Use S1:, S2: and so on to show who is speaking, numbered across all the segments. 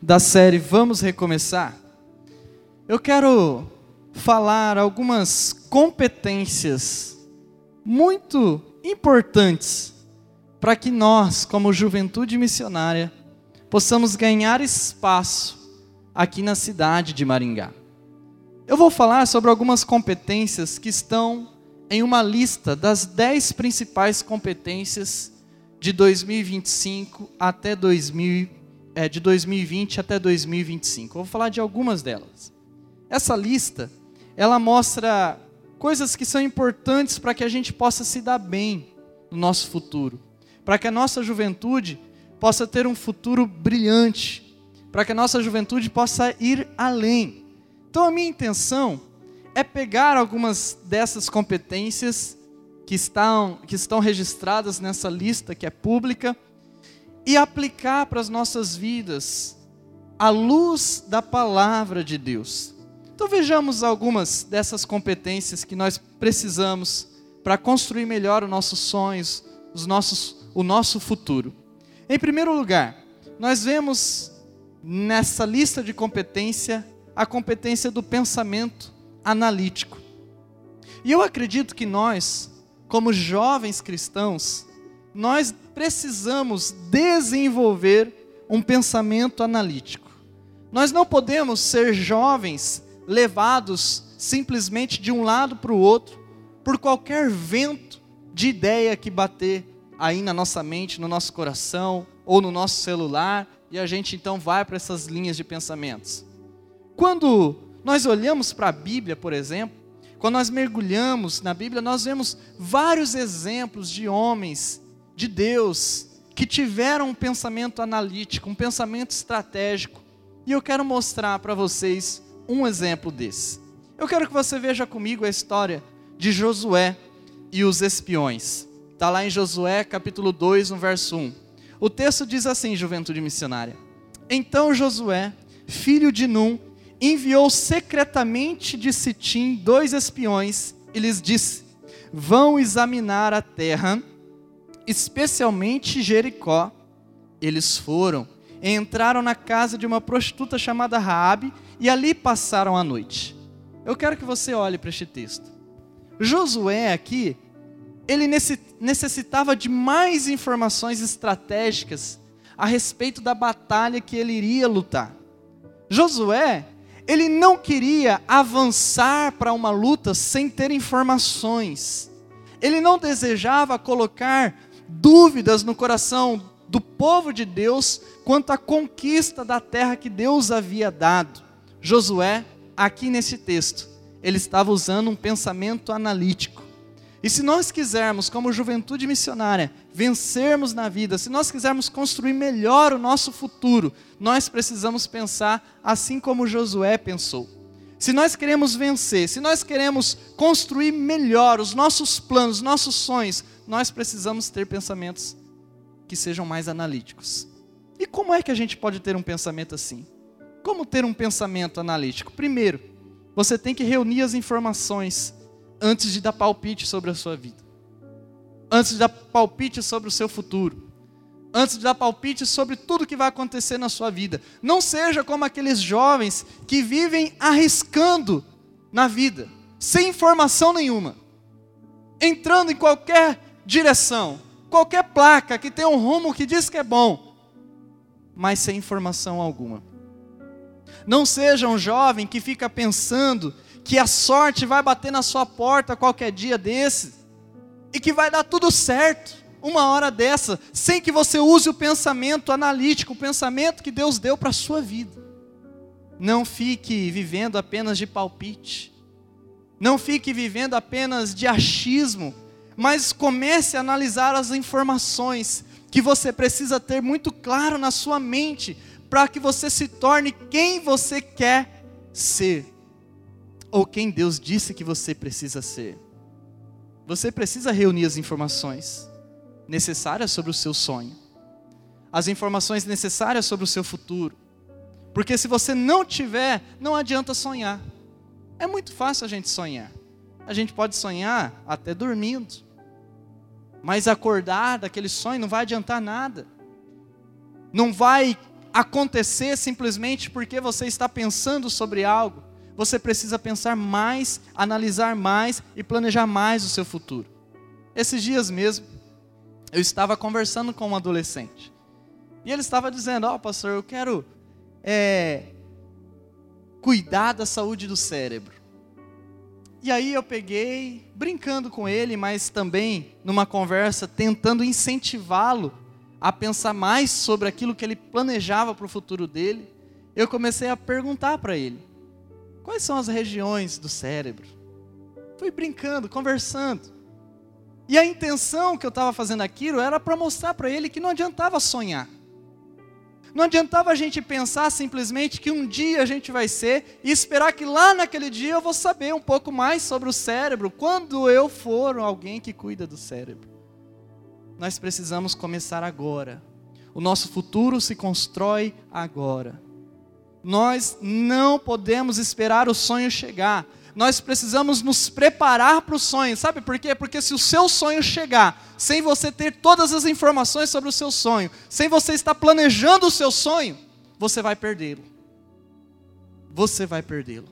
S1: da série Vamos Recomeçar, eu quero falar algumas competências muito importantes para que nós, como juventude missionária, possamos ganhar espaço aqui na cidade de Maringá. Eu vou falar sobre algumas competências que estão em uma lista das dez principais competências de 2025 até 2000, é, de 2020 até 2025. Eu vou falar de algumas delas. Essa lista, ela mostra coisas que são importantes para que a gente possa se dar bem no nosso futuro, para que a nossa juventude possa ter um futuro brilhante, para que a nossa juventude possa ir além. Então a minha intenção é pegar algumas dessas competências que estão, que estão registradas nessa lista que é pública e aplicar para as nossas vidas à luz da palavra de Deus. Então vejamos algumas dessas competências que nós precisamos para construir melhor os nossos sonhos, os nossos, o nosso futuro. Em primeiro lugar, nós vemos nessa lista de competência a competência do pensamento analítico. E eu acredito que nós, como jovens cristãos, nós precisamos desenvolver um pensamento analítico. Nós não podemos ser jovens levados simplesmente de um lado para o outro por qualquer vento de ideia que bater aí na nossa mente, no nosso coração ou no nosso celular e a gente então vai para essas linhas de pensamentos. Quando nós olhamos para a Bíblia, por exemplo, quando nós mergulhamos na Bíblia, nós vemos vários exemplos de homens de Deus que tiveram um pensamento analítico, um pensamento estratégico. E eu quero mostrar para vocês um exemplo desse. Eu quero que você veja comigo a história de Josué e os espiões. Está lá em Josué capítulo 2, no verso 1. O texto diz assim, juventude missionária. Então Josué, filho de Num, enviou secretamente de Sitim dois espiões e lhes disse: Vão examinar a terra, especialmente Jericó. Eles foram, entraram na casa de uma prostituta chamada Raabe e ali passaram a noite. Eu quero que você olhe para este texto. Josué aqui, ele necessitava de mais informações estratégicas a respeito da batalha que ele iria lutar. Josué, ele não queria avançar para uma luta sem ter informações. Ele não desejava colocar dúvidas no coração do povo de Deus quanto à conquista da terra que Deus havia dado. Josué, aqui nesse texto, ele estava usando um pensamento analítico. E se nós quisermos, como juventude missionária, vencermos na vida, se nós quisermos construir melhor o nosso futuro, nós precisamos pensar assim como Josué pensou. Se nós queremos vencer, se nós queremos construir melhor os nossos planos, os nossos sonhos, nós precisamos ter pensamentos que sejam mais analíticos. E como é que a gente pode ter um pensamento assim? Como ter um pensamento analítico? Primeiro, você tem que reunir as informações antes de dar palpite sobre a sua vida, antes de dar palpite sobre o seu futuro, antes de dar palpite sobre tudo que vai acontecer na sua vida. Não seja como aqueles jovens que vivem arriscando na vida, sem informação nenhuma, entrando em qualquer direção, qualquer placa que tem um rumo que diz que é bom, mas sem informação alguma. Não seja um jovem que fica pensando que a sorte vai bater na sua porta qualquer dia desse e que vai dar tudo certo uma hora dessa, sem que você use o pensamento analítico, o pensamento que Deus deu para a sua vida. Não fique vivendo apenas de palpite, não fique vivendo apenas de achismo, mas comece a analisar as informações que você precisa ter muito claro na sua mente para que você se torne quem você quer ser, ou quem Deus disse que você precisa ser. Você precisa reunir as informações necessárias sobre o seu sonho, as informações necessárias sobre o seu futuro, porque se você não tiver, não adianta sonhar. É muito fácil a gente sonhar. A gente pode sonhar até dormindo, mas acordar daquele sonho não vai adiantar nada. Não vai acontecer simplesmente porque você está pensando sobre algo. Você precisa pensar mais, analisar mais e planejar mais o seu futuro. Esses dias mesmo, eu estava conversando com um adolescente. E ele estava dizendo: Ó, oh, pastor, eu quero é, cuidar da saúde do cérebro. E aí eu peguei, brincando com ele, mas também numa conversa, tentando incentivá-lo a pensar mais sobre aquilo que ele planejava para o futuro dele. Eu comecei a perguntar para ele: quais são as regiões do cérebro? Fui brincando, conversando. E a intenção que eu estava fazendo aquilo era para mostrar para ele que não adiantava sonhar. Não adiantava a gente pensar simplesmente que um dia a gente vai ser e esperar que lá naquele dia eu vou saber um pouco mais sobre o cérebro, quando eu for alguém que cuida do cérebro. Nós precisamos começar agora. O nosso futuro se constrói agora. Nós não podemos esperar o sonho chegar nós precisamos nos preparar para o sonho. Sabe por quê? Porque se o seu sonho chegar sem você ter todas as informações sobre o seu sonho, sem você estar planejando o seu sonho, você vai perdê-lo. Você vai perdê-lo.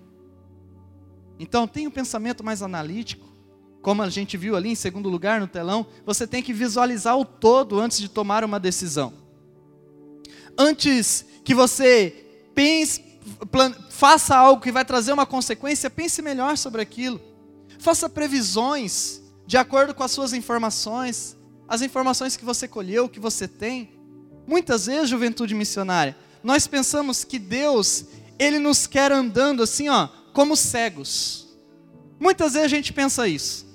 S1: Então, tenha um pensamento mais analítico. Como a gente viu ali em segundo lugar no telão, você tem que visualizar o todo antes de tomar uma decisão. Antes que você pense, faça algo que vai trazer uma consequência, pense melhor sobre aquilo. Faça previsões de acordo com as suas informações, as informações que você colheu, que você tem. Muitas vezes, juventude missionária, nós pensamos que Deus, Ele nos quer andando assim, ó, como cegos. Muitas vezes a gente pensa isso.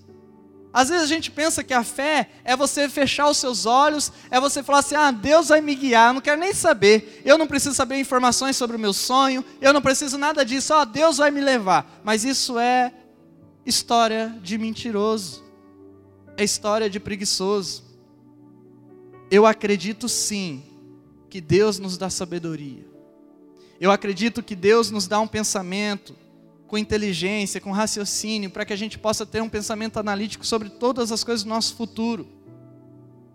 S1: Às vezes a gente pensa que a fé é você fechar os seus olhos, é você falar assim: ah, Deus vai me guiar, eu não quero nem saber, eu não preciso saber informações sobre o meu sonho, eu não preciso nada disso, ó, Deus vai me levar. Mas isso é história de mentiroso, é história de preguiçoso. Eu acredito sim que Deus nos dá sabedoria, eu acredito que Deus nos dá um pensamento, com inteligência, com raciocínio, para que a gente possa ter um pensamento analítico sobre todas as coisas do nosso futuro.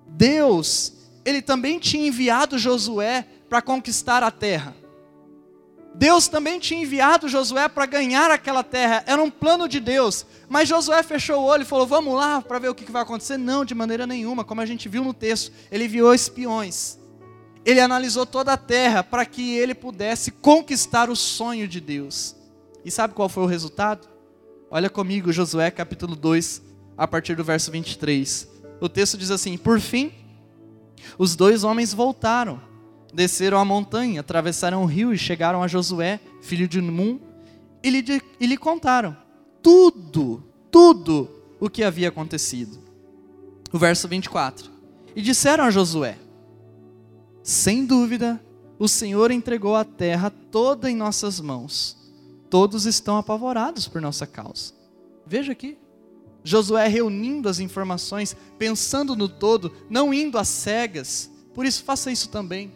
S1: Deus, Ele também tinha enviado Josué para conquistar a terra. Deus também tinha enviado Josué para ganhar aquela terra, era um plano de Deus. Mas Josué fechou o olho e falou: Vamos lá para ver o que vai acontecer. Não, de maneira nenhuma, como a gente viu no texto, ele enviou espiões. Ele analisou toda a terra para que ele pudesse conquistar o sonho de Deus. E sabe qual foi o resultado? Olha comigo, Josué capítulo 2, a partir do verso 23. O texto diz assim: Por fim, os dois homens voltaram, desceram a montanha, atravessaram o rio e chegaram a Josué, filho de Num, e lhe, e lhe contaram tudo, tudo o que havia acontecido. O verso 24. E disseram a Josué: Sem dúvida, o Senhor entregou a terra toda em nossas mãos todos estão apavorados por nossa causa. Veja aqui. Josué reunindo as informações, pensando no todo, não indo às cegas. Por isso, faça isso também.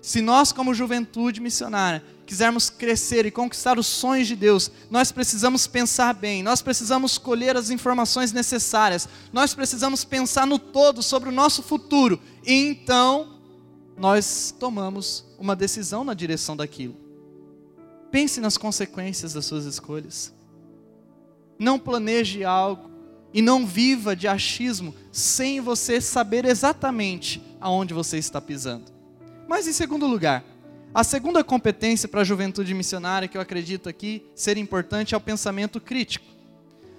S1: Se nós, como juventude missionária, quisermos crescer e conquistar os sonhos de Deus, nós precisamos pensar bem, nós precisamos colher as informações necessárias, nós precisamos pensar no todo sobre o nosso futuro, e então nós tomamos uma decisão na direção daquilo. Pense nas consequências das suas escolhas. Não planeje algo e não viva de achismo sem você saber exatamente aonde você está pisando. Mas em segundo lugar, a segunda competência para a juventude missionária que eu acredito aqui ser importante é o pensamento crítico.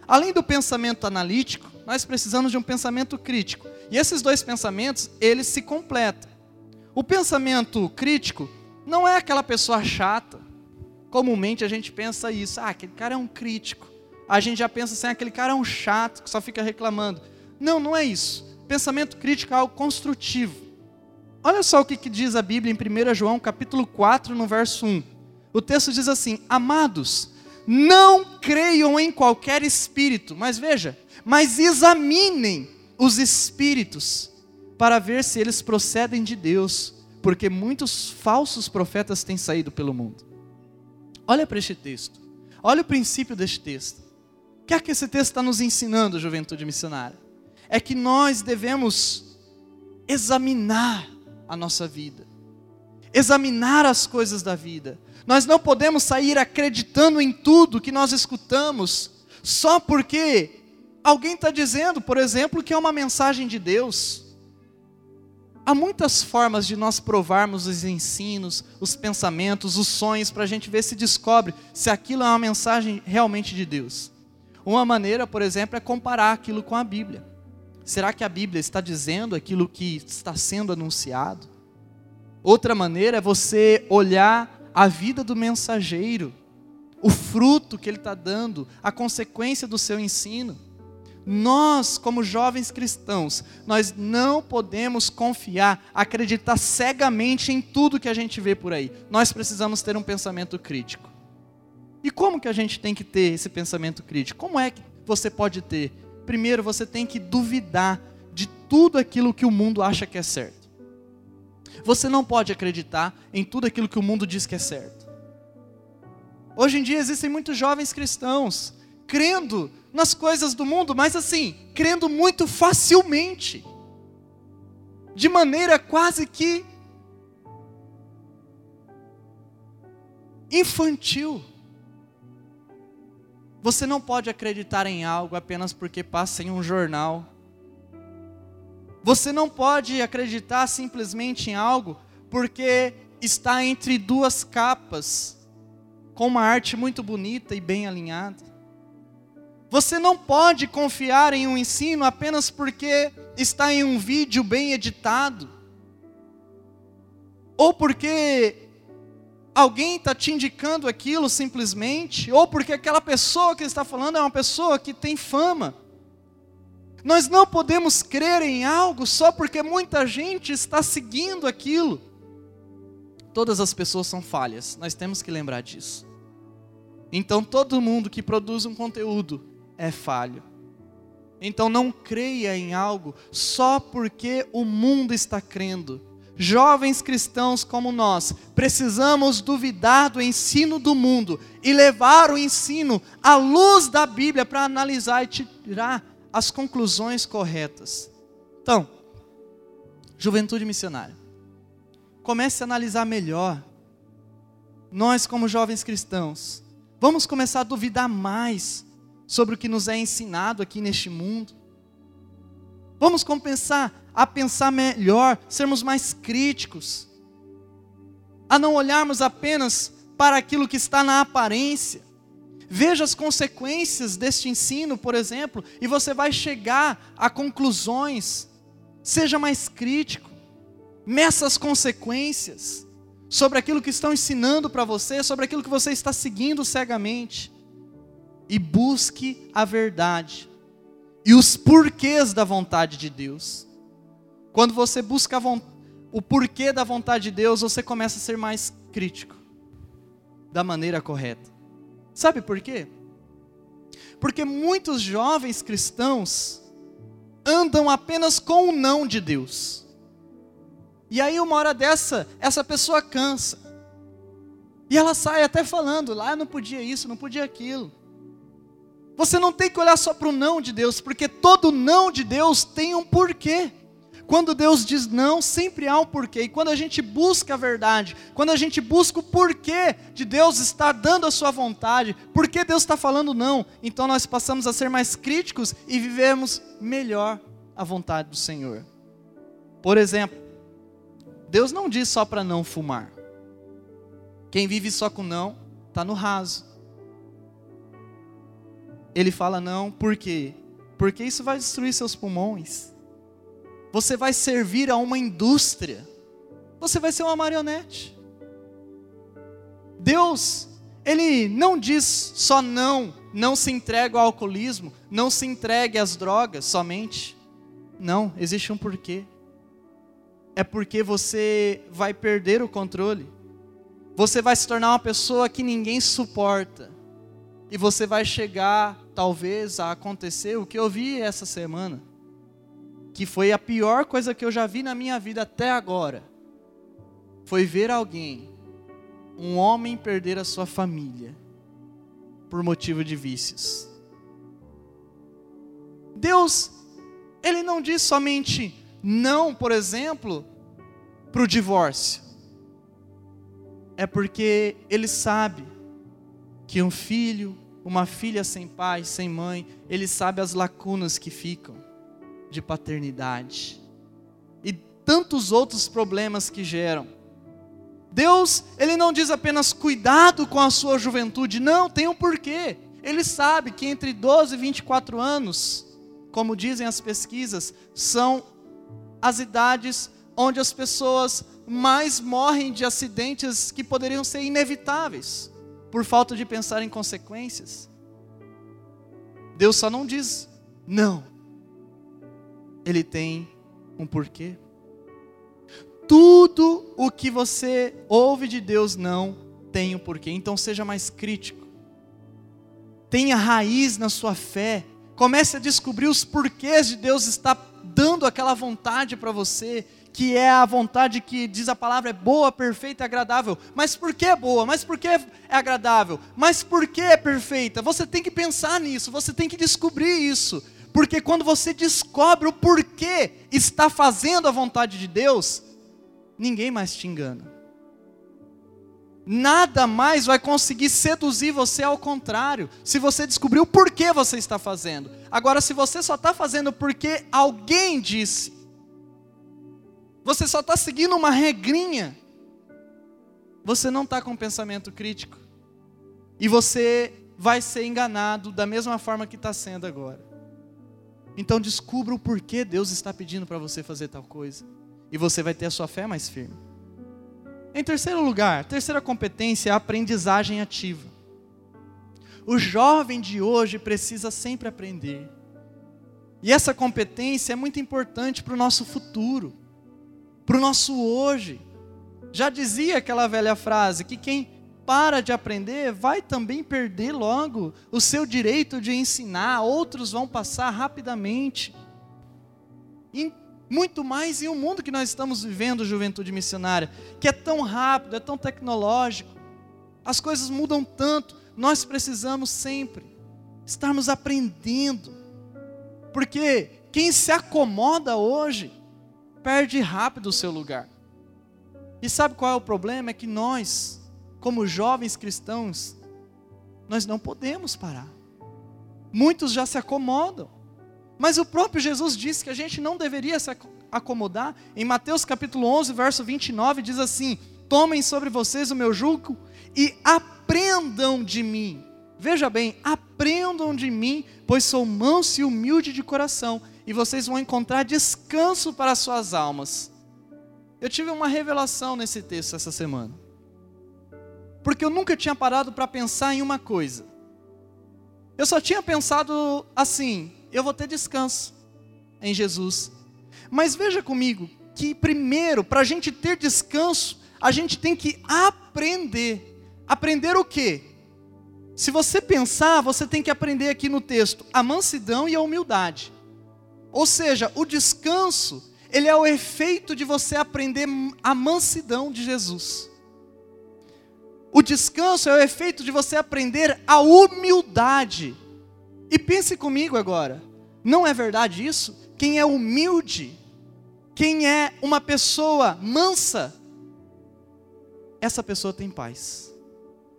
S1: Além do pensamento analítico, nós precisamos de um pensamento crítico. E esses dois pensamentos, eles se completam. O pensamento crítico não é aquela pessoa chata, Comumente a gente pensa isso, ah, aquele cara é um crítico. A gente já pensa assim, ah, aquele cara é um chato que só fica reclamando. Não, não é isso. Pensamento crítico é algo construtivo. Olha só o que, que diz a Bíblia em 1 João capítulo 4, no verso 1. O texto diz assim: Amados, não creiam em qualquer espírito, mas veja, mas examinem os espíritos para ver se eles procedem de Deus, porque muitos falsos profetas têm saído pelo mundo. Olha para este texto, olha o princípio deste texto. O que é que esse texto está nos ensinando, juventude missionária? É que nós devemos examinar a nossa vida, examinar as coisas da vida. Nós não podemos sair acreditando em tudo que nós escutamos, só porque alguém está dizendo, por exemplo, que é uma mensagem de Deus. Há muitas formas de nós provarmos os ensinos, os pensamentos, os sonhos, para a gente ver se descobre se aquilo é uma mensagem realmente de Deus. Uma maneira, por exemplo, é comparar aquilo com a Bíblia. Será que a Bíblia está dizendo aquilo que está sendo anunciado? Outra maneira é você olhar a vida do mensageiro, o fruto que ele está dando, a consequência do seu ensino. Nós, como jovens cristãos, nós não podemos confiar, acreditar cegamente em tudo que a gente vê por aí. Nós precisamos ter um pensamento crítico. E como que a gente tem que ter esse pensamento crítico? Como é que você pode ter? Primeiro, você tem que duvidar de tudo aquilo que o mundo acha que é certo. Você não pode acreditar em tudo aquilo que o mundo diz que é certo. Hoje em dia existem muitos jovens cristãos crendo nas coisas do mundo, mas assim, crendo muito facilmente, de maneira quase que infantil. Você não pode acreditar em algo apenas porque passa em um jornal. Você não pode acreditar simplesmente em algo porque está entre duas capas, com uma arte muito bonita e bem alinhada. Você não pode confiar em um ensino apenas porque está em um vídeo bem editado, ou porque alguém está te indicando aquilo simplesmente, ou porque aquela pessoa que está falando é uma pessoa que tem fama. Nós não podemos crer em algo só porque muita gente está seguindo aquilo. Todas as pessoas são falhas, nós temos que lembrar disso. Então todo mundo que produz um conteúdo é falho. Então não creia em algo só porque o mundo está crendo jovens cristãos como nós, precisamos duvidar do ensino do mundo e levar o ensino à luz da Bíblia para analisar e tirar as conclusões corretas. Então, juventude missionária, comece a analisar melhor. Nós, como jovens cristãos, vamos começar a duvidar mais sobre o que nos é ensinado aqui neste mundo. Vamos começar a pensar melhor, sermos mais críticos, a não olharmos apenas para aquilo que está na aparência. Veja as consequências deste ensino, por exemplo, e você vai chegar a conclusões. Seja mais crítico, meça as consequências sobre aquilo que estão ensinando para você, sobre aquilo que você está seguindo cegamente. E busque a verdade e os porquês da vontade de Deus. Quando você busca o porquê da vontade de Deus, você começa a ser mais crítico da maneira correta. Sabe por quê? Porque muitos jovens cristãos andam apenas com o não de Deus. E aí, uma hora dessa, essa pessoa cansa. E ela sai até falando: lá não podia isso, não podia aquilo. Você não tem que olhar só para o não de Deus, porque todo não de Deus tem um porquê. Quando Deus diz não, sempre há um porquê. E quando a gente busca a verdade, quando a gente busca o porquê de Deus estar dando a sua vontade, por que Deus está falando não, então nós passamos a ser mais críticos e vivemos melhor a vontade do Senhor. Por exemplo, Deus não diz só para não fumar. Quem vive só com não, está no raso. Ele fala não, por quê? Porque isso vai destruir seus pulmões você vai servir a uma indústria, você vai ser uma marionete. Deus, Ele não diz só não, não se entregue ao alcoolismo, não se entregue às drogas somente. Não, existe um porquê. é porque você vai perder o controle. Você vai se tornar uma pessoa que ninguém suporta. E você vai chegar, talvez, a acontecer o que eu vi essa semana. Que foi a pior coisa que eu já vi na minha vida até agora. Foi ver alguém, um homem, perder a sua família por motivo de vícios. Deus, Ele não diz somente não, por exemplo, para o divórcio. É porque Ele sabe que um filho, uma filha sem pai, sem mãe, Ele sabe as lacunas que ficam de paternidade e tantos outros problemas que geram. Deus, Ele não diz apenas cuidado com a sua juventude, não, tem um porquê. Ele sabe que entre 12 e 24 anos, como dizem as pesquisas, são as idades onde as pessoas mais morrem de acidentes que poderiam ser inevitáveis, por falta de pensar em consequências. Deus só não diz não, Ele tem um porquê. Tudo o que você ouve de Deus não tem um porquê. Então seja mais crítico. Tenha raiz na sua fé. Comece a descobrir os porquês de Deus estar dando aquela vontade para você, que é a vontade que diz a palavra é boa, perfeita e agradável. Mas por que é boa? Mas por que é agradável? Mas por que é perfeita? Você tem que pensar nisso, você tem que descobrir isso. Porque quando você descobre o porquê está fazendo a vontade de Deus, ninguém mais te engana. Nada mais vai conseguir seduzir você ao contrário, se você descobrir o porquê você está fazendo. Agora, se você só está fazendo porque alguém disse, você só está seguindo uma regrinha, você não está com pensamento crítico. E você vai ser enganado da mesma forma que está sendo agora. Então descubra o porquê Deus está pedindo para você fazer tal coisa e você vai ter a sua fé mais firme. Em terceiro lugar, terceira competência é a aprendizagem ativa. O jovem de hoje precisa sempre aprender. E essa competência é muito importante para o nosso futuro, para o nosso hoje. Já dizia aquela velha frase que quem para de aprender vai também perder logo o seu direito de ensinar, outros vão passar rapidamente muito mais em um mundo que nós estamos vivendo, juventude missionária, que é tão rápido, é tão tecnológico, as coisas mudam tanto, nós precisamos sempre estarmos aprendendo, porque quem se acomoda hoje perde rápido o seu lugar. E sabe qual é o problema? É que nós, como jovens cristãos, nós não podemos parar. Muitos já se acomodam. Mas o próprio Jesus disse que a gente não deveria se acomodar. Em Mateus capítulo 11, verso 29, diz assim: Tomem sobre vocês o meu jugo e aprendam de mim. Veja bem, aprendam de mim, pois sou manso e humilde de coração, e vocês vão encontrar descanso para suas almas. Eu tive uma revelação nesse texto essa semana. Porque eu nunca tinha parado para pensar em uma coisa. Eu só tinha pensado assim: eu vou ter descanso em Jesus. Mas veja comigo que, primeiro, para a gente ter descanso, a gente tem que aprender. Aprender o quê? Se você pensar, você tem que aprender aqui no texto a mansidão e a humildade. Ou seja, o descanso, ele é o efeito de você aprender a mansidão de Jesus. O descanso é o efeito de você aprender a humildade. E pense comigo agora, não é verdade isso? Quem é humilde, quem é uma pessoa mansa, essa pessoa tem paz.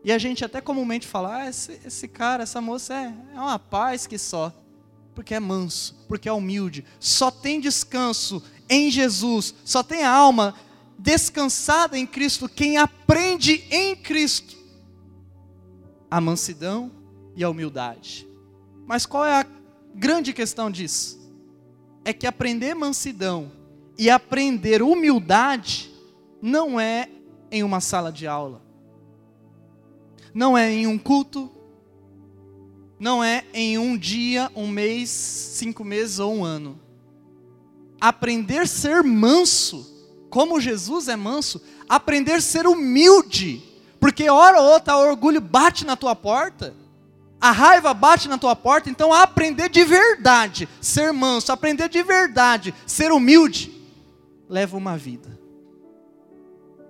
S1: E a gente até comumente fala, ah, esse, esse cara, essa moça é, é uma paz que só. Porque é manso, porque é humilde. Só tem descanso em Jesus, só tem a alma descansada em Cristo quem aprende em Cristo a mansidão e a humildade. Mas qual é a grande questão disso? É que aprender mansidão e aprender humildade não é em uma sala de aula, não é em um culto, não é em um dia, um mês, cinco meses ou um ano. Aprender ser manso como Jesus é manso, aprender ser humilde. Porque hora ou outra o orgulho bate na tua porta, a raiva bate na tua porta, então aprender de verdade, ser manso, aprender de verdade, ser humilde, leva uma vida.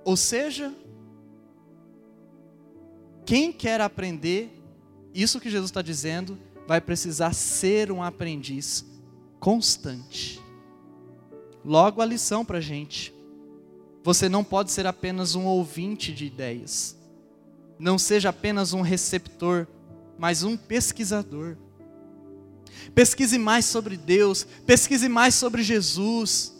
S1: Ou seja, quem quer aprender isso que Jesus está dizendo, vai precisar ser um aprendiz constante. Logo a lição para a gente. Você não pode ser apenas um ouvinte de ideias. Não seja apenas um receptor, mas um pesquisador. Pesquise mais sobre Deus, pesquise mais sobre Jesus.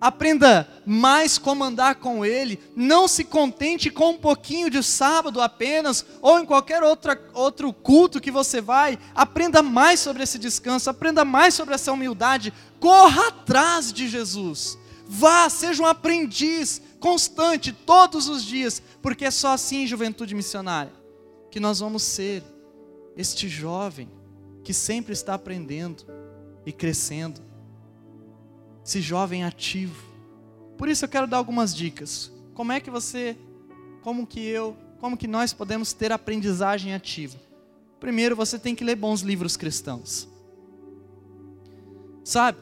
S1: Aprenda mais como andar com Ele. Não se contente com um pouquinho de sábado apenas, ou em qualquer outra, outro culto que você vai. Aprenda mais sobre esse descanso, aprenda mais sobre essa humildade. Corra atrás de Jesus. Vá, seja um aprendiz constante todos os dias, porque é só assim, juventude missionária, que nós vamos ser este jovem que sempre está aprendendo e crescendo esse jovem ativo. Por isso eu quero dar algumas dicas. Como é que você, como que eu, como que nós podemos ter aprendizagem ativa? Primeiro, você tem que ler bons livros cristãos. Sabe?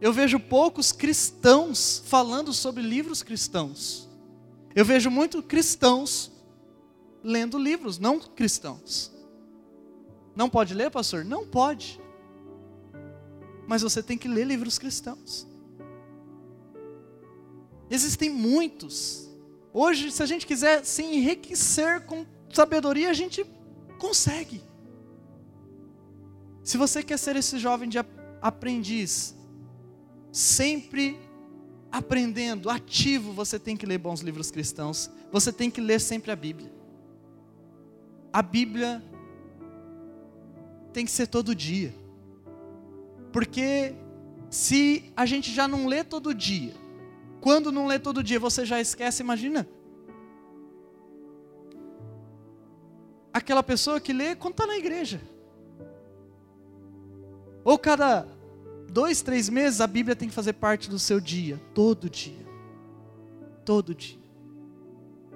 S1: Eu vejo poucos cristãos falando sobre livros cristãos. Eu vejo muito cristãos lendo livros não cristãos. Não pode ler, pastor? Não pode mas você tem que ler livros cristãos. Existem muitos. Hoje, se a gente quiser se enriquecer com sabedoria, a gente consegue. Se você quer ser esse jovem de aprendiz, sempre aprendendo, ativo, você tem que ler bons livros cristãos. Você tem que ler sempre a Bíblia. A Bíblia tem que ser todo dia. Porque se a gente já não lê todo dia, quando não lê todo dia você já esquece, imagina. Aquela pessoa que lê quando está na igreja. Ou cada dois, três meses a Bíblia tem que fazer parte do seu dia, todo dia. Todo dia.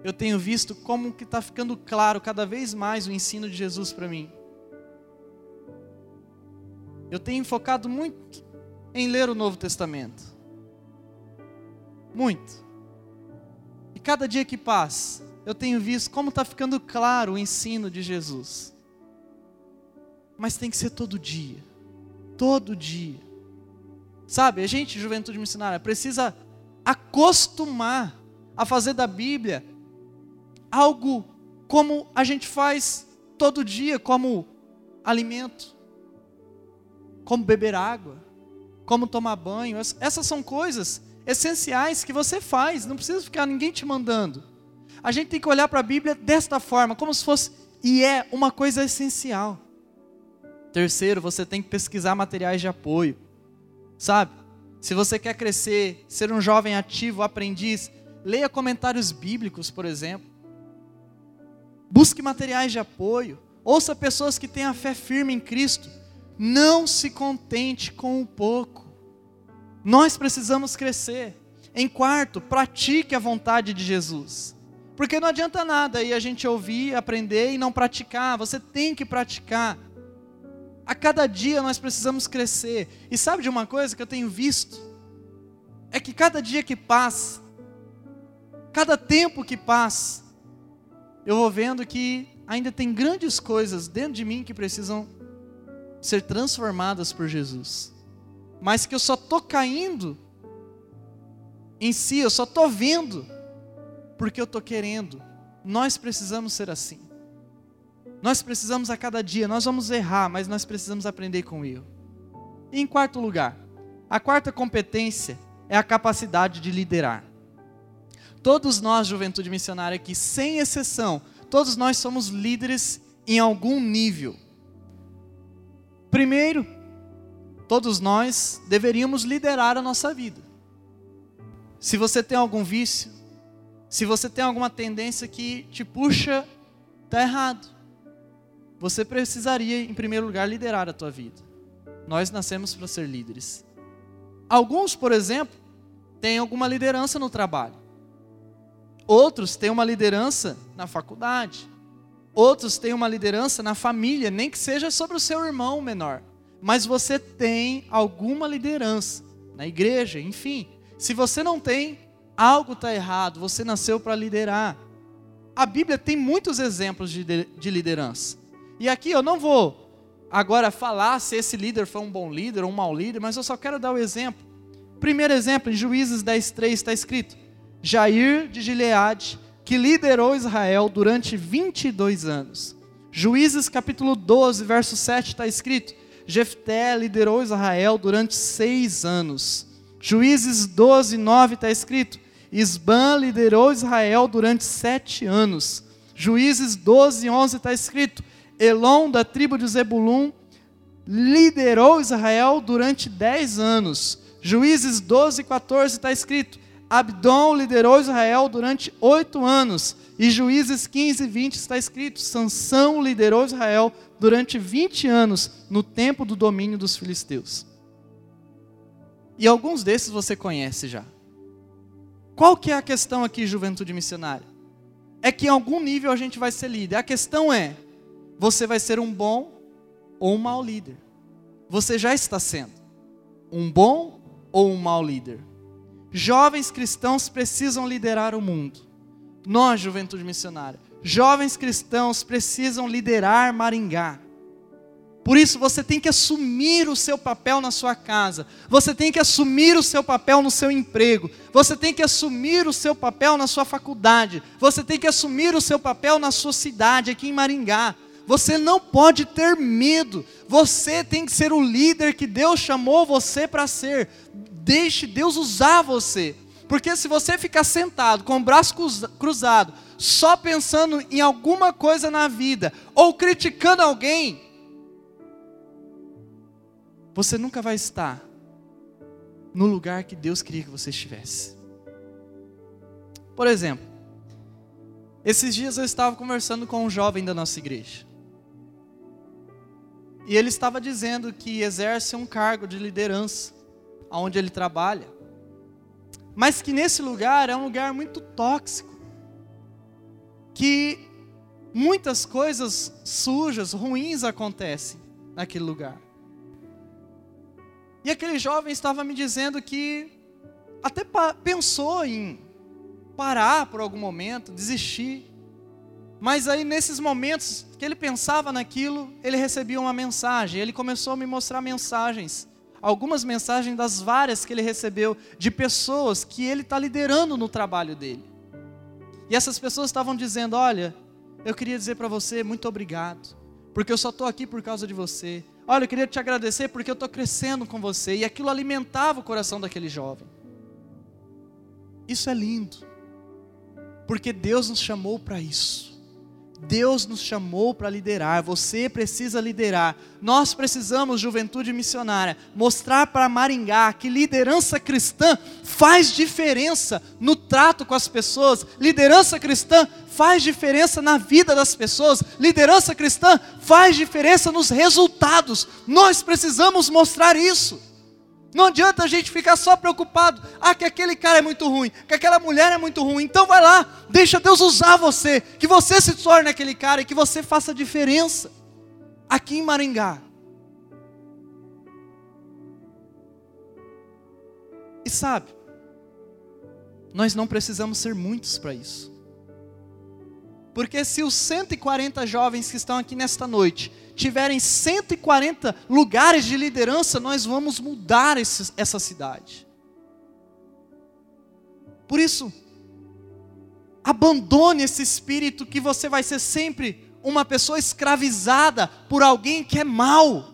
S1: Eu tenho visto como que está ficando claro cada vez mais o ensino de Jesus para mim. Eu tenho focado muito em ler o Novo Testamento. Muito. E cada dia que passa, eu tenho visto como está ficando claro o ensino de Jesus. Mas tem que ser todo dia. Todo dia. Sabe, a gente, juventude missionária, precisa acostumar a fazer da Bíblia algo como a gente faz todo dia, como alimento como beber água, como tomar banho. Essas são coisas essenciais que você faz, não precisa ficar ninguém te mandando. A gente tem que olhar para a Bíblia desta forma, como se fosse, e é uma coisa essencial. Terceiro, você tem que pesquisar materiais de apoio, sabe? Se você quer crescer, ser um jovem ativo, aprendiz, leia comentários bíblicos, por exemplo. Busque materiais de apoio. Ouça pessoas que têm a fé firme em Cristo não se contente com o pouco. Nós precisamos crescer. Em quarto, pratique a vontade de Jesus. Porque não adianta nada aí a gente ouvir, aprender e não praticar. Você tem que praticar. A cada dia nós precisamos crescer. E sabe de uma coisa que eu tenho visto? É que cada dia que passa, cada tempo que passa, eu vou vendo que ainda tem grandes coisas dentro de mim que precisam ser transformadas por Jesus, mas que eu só estou caindo em si, eu só estou vendo porque eu estou querendo. Nós precisamos ser assim. Nós precisamos a cada dia, nós vamos errar, mas nós precisamos aprender com o. E em quarto lugar, a quarta competência é a capacidade de liderar. Todos nós, juventude missionária aqui, sem exceção, todos nós somos líderes em algum nível. Primeiro, todos nós deveríamos liderar a nossa vida. Se você tem algum vício, se você tem alguma tendência que te puxa, está errado. Você precisaria, em primeiro lugar, liderar a tua vida. Nós nascemos para ser líderes. Alguns, por exemplo, têm alguma liderança no trabalho. Outros têm uma liderança na faculdade. Outros têm uma liderança na família, nem que seja sobre o seu irmão menor. Mas você tem alguma liderança na igreja, enfim. Se você não tem, algo está errado, você nasceu para liderar. A Bíblia tem muitos exemplos de, de liderança. E aqui eu não vou agora falar se esse líder foi um bom líder ou um mau líder, mas eu só quero dar o exemplo. Primeiro exemplo, em Juízes 10:3 está escrito: Jair de Gileade, que liderou Israel durante 22 anos. Juízes capítulo 12, verso 7 está escrito: Jefté liderou Israel durante seis anos. Juízes 12, 9 está escrito: Isban liderou Israel durante sete anos. Juízes 12, 11 está escrito: Elon, da tribo de Zebulun, liderou Israel durante dez anos. Juízes 12, 14 está escrito: Abdon liderou Israel durante oito anos. E Juízes 15, 20 está escrito: Sansão liderou Israel durante 20 anos, no tempo do domínio dos filisteus. E alguns desses você conhece já. Qual que é a questão aqui, juventude missionária? É que em algum nível a gente vai ser líder. A questão é, você vai ser um bom ou um mau líder? Você já está sendo um bom ou um mau líder? Jovens cristãos precisam liderar o mundo. Nós, juventude missionária, jovens cristãos precisam liderar Maringá. Por isso você tem que assumir o seu papel na sua casa, você tem que assumir o seu papel no seu emprego, você tem que assumir o seu papel na sua faculdade, você tem que assumir o seu papel na sua cidade, aqui em Maringá. Você não pode ter medo, você tem que ser o líder que Deus chamou você para ser. Deixe Deus usar você, porque se você ficar sentado com o braço cruzado, só pensando em alguma coisa na vida, ou criticando alguém, você nunca vai estar no lugar que Deus queria que você estivesse. Por exemplo, esses dias eu estava conversando com um jovem da nossa igreja. E ele estava dizendo que exerce um cargo de liderança onde ele trabalha. Mas que nesse lugar é um lugar muito tóxico. Que muitas coisas sujas, ruins acontecem naquele lugar. E aquele jovem estava me dizendo que até pensou em parar por algum momento, desistir. Mas aí, nesses momentos que ele pensava naquilo, ele recebia uma mensagem. Ele começou a me mostrar mensagens. Algumas mensagens das várias que ele recebeu de pessoas que ele está liderando no trabalho dele. E essas pessoas estavam dizendo: Olha, eu queria dizer para você muito obrigado, porque eu só estou aqui por causa de você. Olha, eu queria te agradecer porque eu estou crescendo com você. E aquilo alimentava o coração daquele jovem. Isso é lindo, porque Deus nos chamou para isso. Deus nos chamou para liderar, você precisa liderar. Nós precisamos, juventude missionária, mostrar para Maringá que liderança cristã faz diferença no trato com as pessoas, liderança cristã faz diferença na vida das pessoas, liderança cristã faz diferença nos resultados. Nós precisamos mostrar isso. Não adianta a gente ficar só preocupado. Ah, que aquele cara é muito ruim, que aquela mulher é muito ruim. Então vai lá, deixa Deus usar você, que você se torne aquele cara e que você faça diferença aqui em Maringá. E sabe, nós não precisamos ser muitos para isso. Porque se os 140 jovens que estão aqui nesta noite tiverem 140 lugares de liderança, nós vamos mudar esse, essa cidade. Por isso, abandone esse espírito que você vai ser sempre uma pessoa escravizada por alguém que é mal.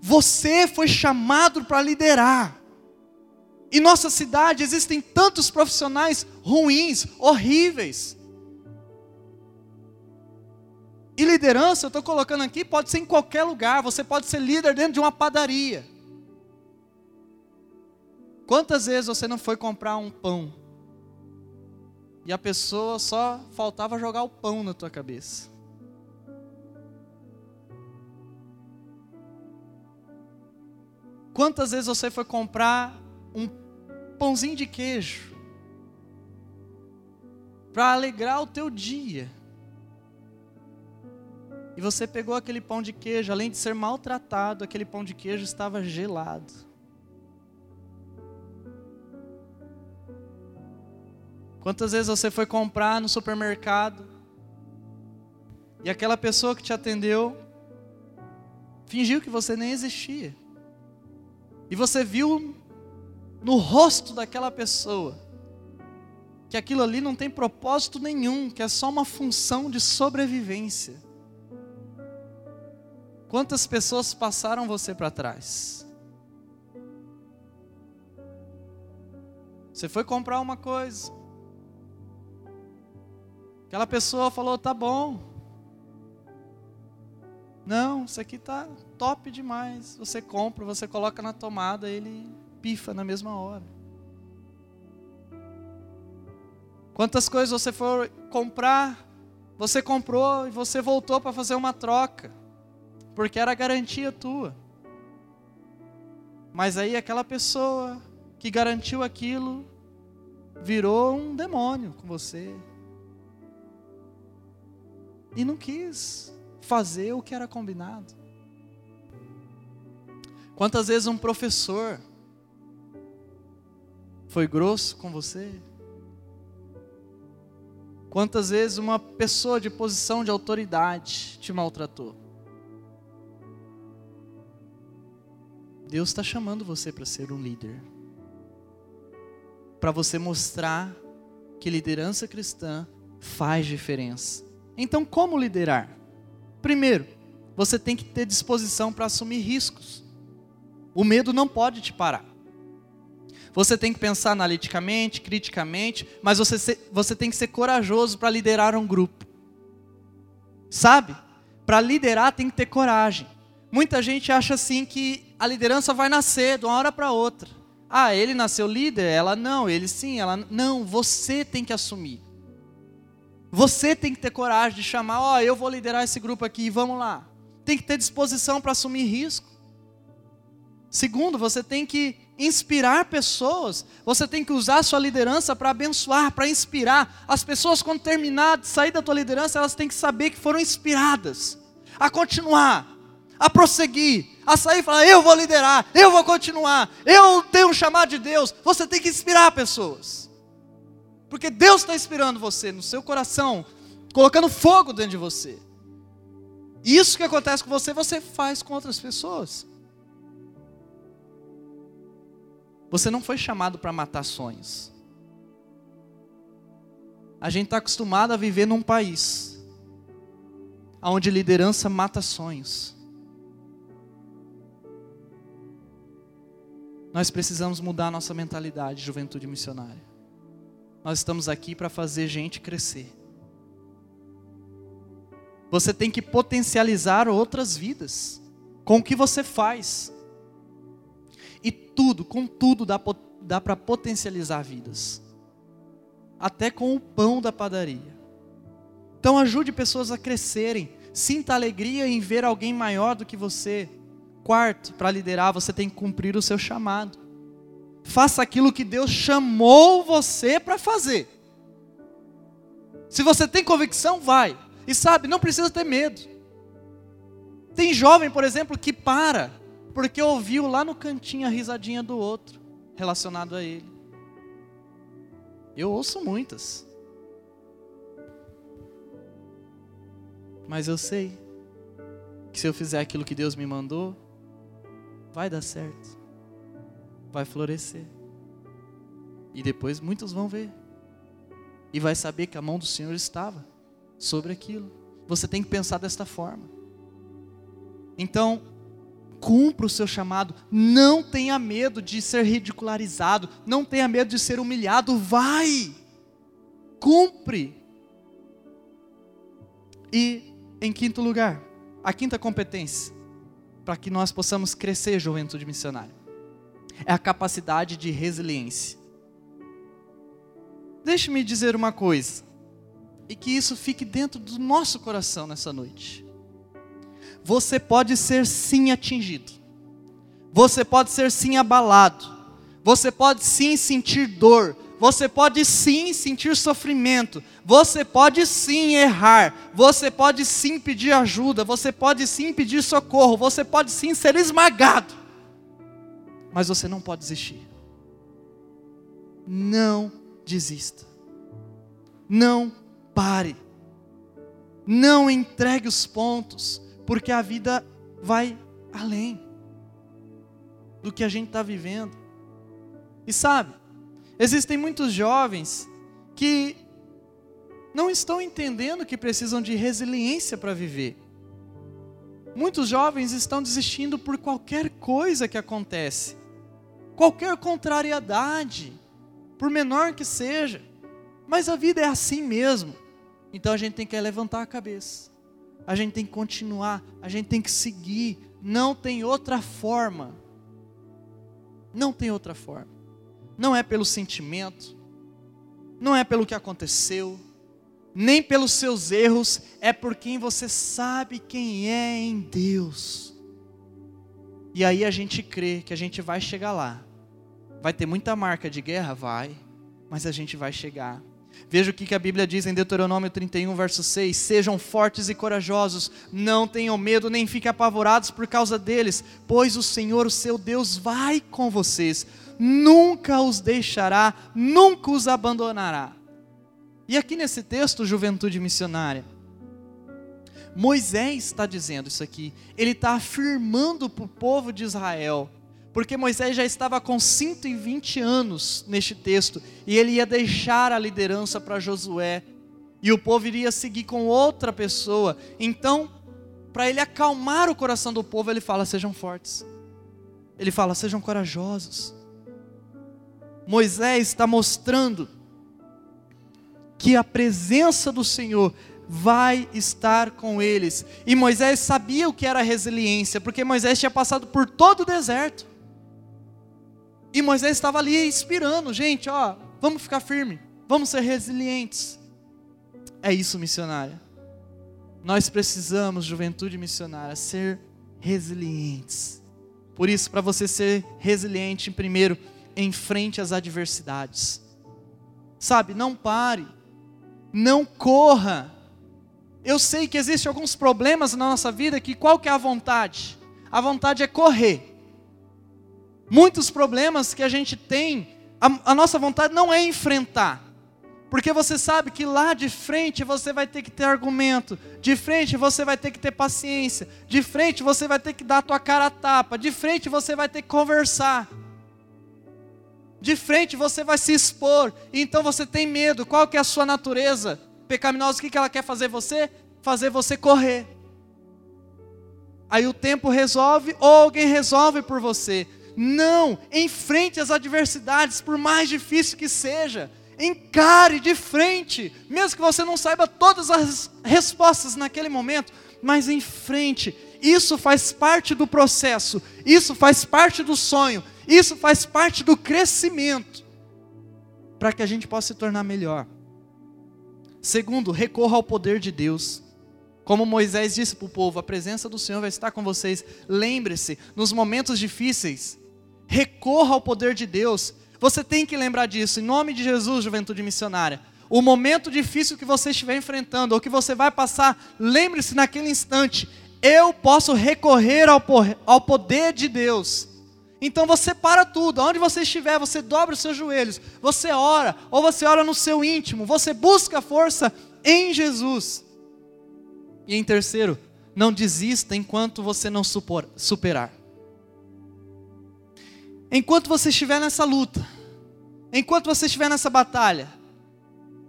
S1: Você foi chamado para liderar. Em nossa cidade existem tantos profissionais ruins, horríveis. E liderança, eu estou colocando aqui, pode ser em qualquer lugar. Você pode ser líder dentro de uma padaria. Quantas vezes você não foi comprar um pão e a pessoa só faltava jogar o pão na tua cabeça? Quantas vezes você foi comprar um pãozinho de queijo para alegrar o teu dia. E você pegou aquele pão de queijo, além de ser maltratado, aquele pão de queijo estava gelado. Quantas vezes você foi comprar no supermercado e aquela pessoa que te atendeu fingiu que você nem existia. E você viu no rosto daquela pessoa que aquilo ali não tem propósito nenhum, que é só uma função de sobrevivência. Quantas pessoas passaram você para trás? Você foi comprar uma coisa. Aquela pessoa falou: "Tá bom". Não, isso aqui tá top demais. Você compra, você coloca na tomada, ele pifa na mesma hora. Quantas coisas você for comprar, você comprou e você voltou para fazer uma troca, porque era garantia tua. Mas aí aquela pessoa que garantiu aquilo virou um demônio com você. E não quis fazer o que era combinado. Quantas vezes um professor foi grosso com você? Quantas vezes uma pessoa de posição de autoridade te maltratou? Deus está chamando você para ser um líder, para você mostrar que liderança cristã faz diferença. Então, como liderar? Primeiro, você tem que ter disposição para assumir riscos. O medo não pode te parar. Você tem que pensar analiticamente, criticamente, mas você, você tem que ser corajoso para liderar um grupo. Sabe? Para liderar tem que ter coragem. Muita gente acha assim que a liderança vai nascer de uma hora para outra. Ah, ele nasceu líder, ela não, ele sim, ela não. Você tem que assumir. Você tem que ter coragem de chamar, ó, oh, eu vou liderar esse grupo aqui, vamos lá. Tem que ter disposição para assumir risco. Segundo, você tem que inspirar pessoas, você tem que usar a sua liderança para abençoar, para inspirar. As pessoas, quando terminar de sair da tua liderança, elas têm que saber que foram inspiradas a continuar, a prosseguir, a sair e falar: Eu vou liderar, eu vou continuar, eu tenho um chamado de Deus. Você tem que inspirar pessoas, porque Deus está inspirando você no seu coração, colocando fogo dentro de você. Isso que acontece com você, você faz com outras pessoas. Você não foi chamado para matar sonhos. A gente está acostumado a viver num país onde liderança mata sonhos. Nós precisamos mudar nossa mentalidade, juventude missionária. Nós estamos aqui para fazer gente crescer. Você tem que potencializar outras vidas com o que você faz tudo, com tudo dá, dá para potencializar vidas. Até com o pão da padaria. Então ajude pessoas a crescerem. Sinta alegria em ver alguém maior do que você. Quarto, para liderar, você tem que cumprir o seu chamado. Faça aquilo que Deus chamou você para fazer. Se você tem convicção, vai. E sabe, não precisa ter medo. Tem jovem, por exemplo, que para porque ouviu lá no cantinho a risadinha do outro relacionado a ele. Eu ouço muitas. Mas eu sei que se eu fizer aquilo que Deus me mandou, vai dar certo. Vai florescer. E depois muitos vão ver. E vai saber que a mão do Senhor estava sobre aquilo. Você tem que pensar desta forma. Então, Cumpra o seu chamado. Não tenha medo de ser ridicularizado. Não tenha medo de ser humilhado. Vai. Cumpre. E, em quinto lugar, a quinta competência para que nós possamos crescer, juventude missionária, é a capacidade de resiliência. Deixe-me dizer uma coisa, e que isso fique dentro do nosso coração nessa noite. Você pode ser sim atingido, você pode ser sim abalado, Você pode sim sentir dor, você pode sim sentir sofrimento, você pode sim errar, você pode sim pedir ajuda, você pode sim pedir socorro, você pode sim ser esmagado, mas você não pode desistir. Não desista, não pare, não entregue os pontos, porque a vida vai além do que a gente está vivendo. E sabe, existem muitos jovens que não estão entendendo que precisam de resiliência para viver. Muitos jovens estão desistindo por qualquer coisa que acontece, qualquer contrariedade, por menor que seja. Mas a vida é assim mesmo. Então a gente tem que levantar a cabeça. A gente tem que continuar, a gente tem que seguir, não tem outra forma. Não tem outra forma não é pelo sentimento, não é pelo que aconteceu, nem pelos seus erros, é por quem você sabe quem é em Deus. E aí a gente crê que a gente vai chegar lá. Vai ter muita marca de guerra? Vai, mas a gente vai chegar. Veja o que a Bíblia diz em Deuteronômio 31, verso 6: Sejam fortes e corajosos, não tenham medo, nem fiquem apavorados por causa deles, pois o Senhor, o seu Deus, vai com vocês nunca os deixará, nunca os abandonará. E aqui nesse texto, juventude missionária, Moisés está dizendo isso aqui, ele está afirmando para o povo de Israel, porque Moisés já estava com 120 anos neste texto, e ele ia deixar a liderança para Josué, e o povo iria seguir com outra pessoa, então, para ele acalmar o coração do povo, ele fala: sejam fortes, ele fala: sejam corajosos, Moisés está mostrando que a presença do Senhor vai estar com eles. E Moisés sabia o que era resiliência, porque Moisés tinha passado por todo o deserto. E Moisés estava ali inspirando, gente, ó, vamos ficar firme, vamos ser resilientes. É isso, missionária. Nós precisamos, juventude missionária, ser resilientes. Por isso, para você ser resiliente, primeiro, enfrente as adversidades. Sabe, não pare, não corra. Eu sei que existem alguns problemas na nossa vida que qual que é a vontade? A vontade é correr. Muitos problemas que a gente tem, a, a nossa vontade não é enfrentar. Porque você sabe que lá de frente você vai ter que ter argumento, de frente você vai ter que ter paciência, de frente você vai ter que dar a tua cara a tapa, de frente você vai ter que conversar de frente você vai se expor, então você tem medo. Qual que é a sua natureza pecaminosa? O que, que ela quer fazer você? Fazer você correr. Aí o tempo resolve ou alguém resolve por você. Não, enfrente as adversidades, por mais difícil que seja. Encare de frente, mesmo que você não saiba todas as respostas naquele momento, mas em frente. Isso faz parte do processo, isso faz parte do sonho, isso faz parte do crescimento para que a gente possa se tornar melhor. Segundo, recorra ao poder de Deus. Como Moisés disse para o povo, a presença do Senhor vai estar com vocês. Lembre-se, nos momentos difíceis, recorra ao poder de Deus. Você tem que lembrar disso, em nome de Jesus, juventude missionária. O momento difícil que você estiver enfrentando, ou que você vai passar, lembre-se naquele instante: eu posso recorrer ao, ao poder de Deus. Então você para tudo, onde você estiver, você dobra os seus joelhos, você ora, ou você ora no seu íntimo, você busca força em Jesus. E em terceiro, não desista enquanto você não superar. Enquanto você estiver nessa luta, enquanto você estiver nessa batalha,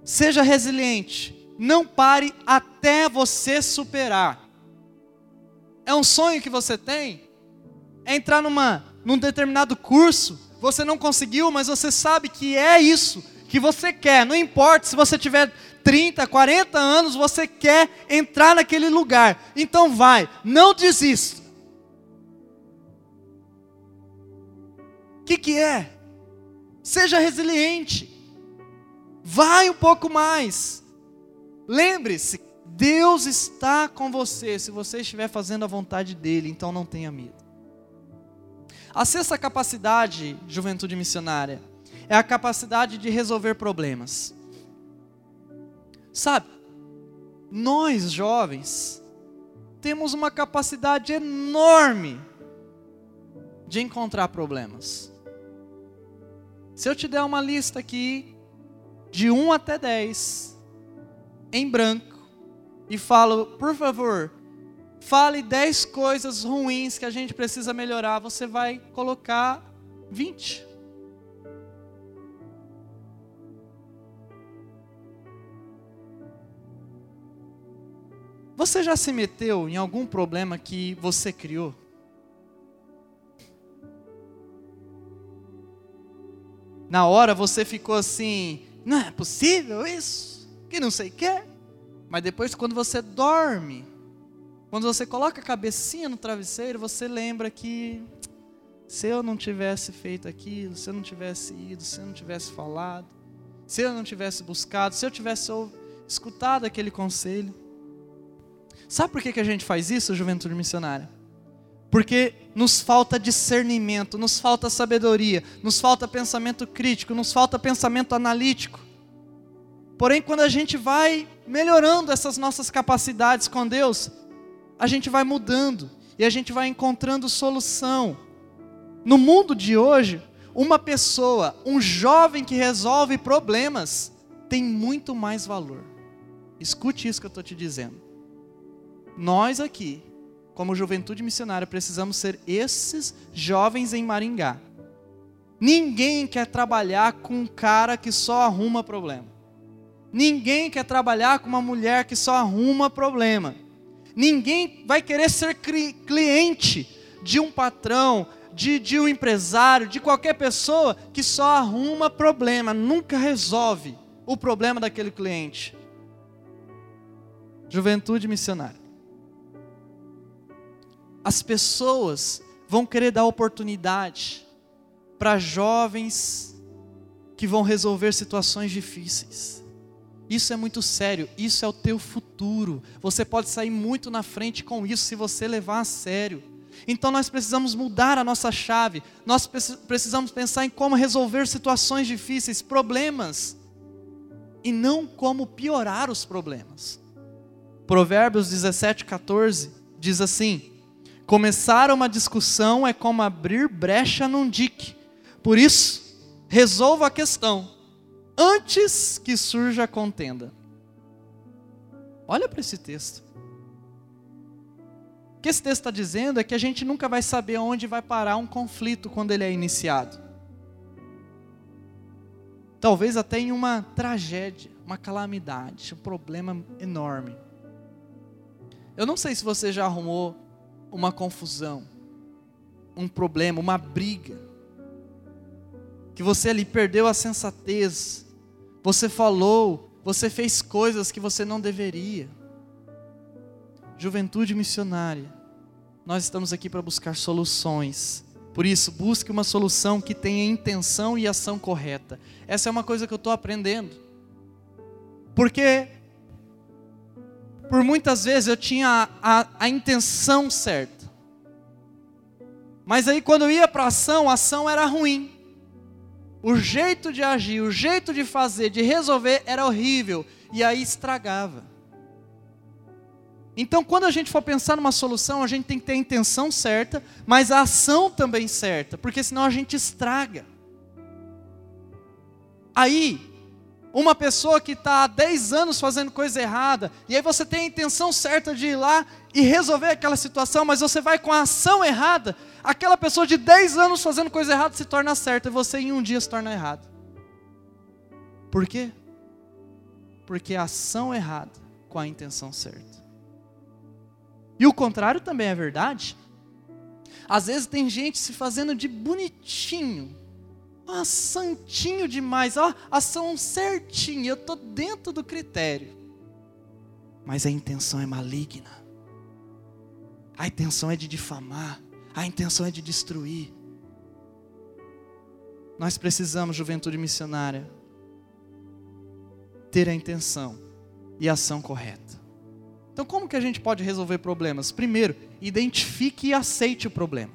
S1: seja resiliente, não pare até você superar. É um sonho que você tem? É entrar numa num determinado curso, você não conseguiu, mas você sabe que é isso que você quer. Não importa se você tiver 30, 40 anos, você quer entrar naquele lugar. Então vai, não desista. O que, que é? Seja resiliente. Vai um pouco mais. Lembre-se, Deus está com você se você estiver fazendo a vontade dele, então não tenha medo. A sexta capacidade, juventude missionária, é a capacidade de resolver problemas. Sabe, nós jovens temos uma capacidade enorme de encontrar problemas. Se eu te der uma lista aqui de 1 até 10 em branco e falo, por favor, fale 10 coisas ruins que a gente precisa melhorar, você vai colocar 20. Você já se meteu em algum problema que você criou? Na hora você ficou assim, não é possível isso, que não sei o que. Mas depois, quando você dorme, quando você coloca a cabecinha no travesseiro, você lembra que se eu não tivesse feito aquilo, se eu não tivesse ido, se eu não tivesse falado, se eu não tivesse buscado, se eu tivesse escutado aquele conselho, Sabe por que, que a gente faz isso, juventude missionária? Porque nos falta discernimento, nos falta sabedoria, nos falta pensamento crítico, nos falta pensamento analítico. Porém, quando a gente vai melhorando essas nossas capacidades com Deus, a gente vai mudando e a gente vai encontrando solução. No mundo de hoje, uma pessoa, um jovem que resolve problemas, tem muito mais valor. Escute isso que eu estou te dizendo. Nós aqui, como juventude missionária, precisamos ser esses jovens em Maringá. Ninguém quer trabalhar com um cara que só arruma problema. Ninguém quer trabalhar com uma mulher que só arruma problema. Ninguém vai querer ser cliente de um patrão, de, de um empresário, de qualquer pessoa que só arruma problema, nunca resolve o problema daquele cliente. Juventude missionária as pessoas vão querer dar oportunidade para jovens que vão resolver situações difíceis. Isso é muito sério, isso é o teu futuro. Você pode sair muito na frente com isso se você levar a sério. Então nós precisamos mudar a nossa chave. Nós precisamos pensar em como resolver situações difíceis, problemas, e não como piorar os problemas. Provérbios 17, 14 diz assim: Começar uma discussão é como abrir brecha num dique. Por isso, resolva a questão antes que surja a contenda. Olha para esse texto. O que esse texto está dizendo é que a gente nunca vai saber onde vai parar um conflito quando ele é iniciado. Talvez até em uma tragédia, uma calamidade, um problema enorme. Eu não sei se você já arrumou uma confusão, um problema, uma briga, que você ali perdeu a sensatez, você falou, você fez coisas que você não deveria. Juventude missionária, nós estamos aqui para buscar soluções. Por isso, busque uma solução que tenha intenção e ação correta. Essa é uma coisa que eu estou aprendendo. Porque por muitas vezes eu tinha a, a, a intenção certa. Mas aí quando eu ia para a ação, a ação era ruim. O jeito de agir, o jeito de fazer, de resolver era horrível. E aí estragava. Então, quando a gente for pensar numa solução, a gente tem que ter a intenção certa, mas a ação também certa, porque senão a gente estraga. Aí, uma pessoa que está há 10 anos fazendo coisa errada, e aí você tem a intenção certa de ir lá e resolver aquela situação, mas você vai com a ação errada, aquela pessoa de 10 anos fazendo coisa errada se torna certa, e você em um dia se torna errado. Por quê? Porque a ação errada com a intenção certa. E o contrário também é verdade. Às vezes tem gente se fazendo de bonitinho, ah, santinho demais, ó, ação certinha, eu estou dentro do critério. Mas a intenção é maligna. A intenção é de difamar, a intenção é de destruir. Nós precisamos, juventude missionária, ter a intenção e a ação correta. Então, como que a gente pode resolver problemas? Primeiro, identifique e aceite o problema.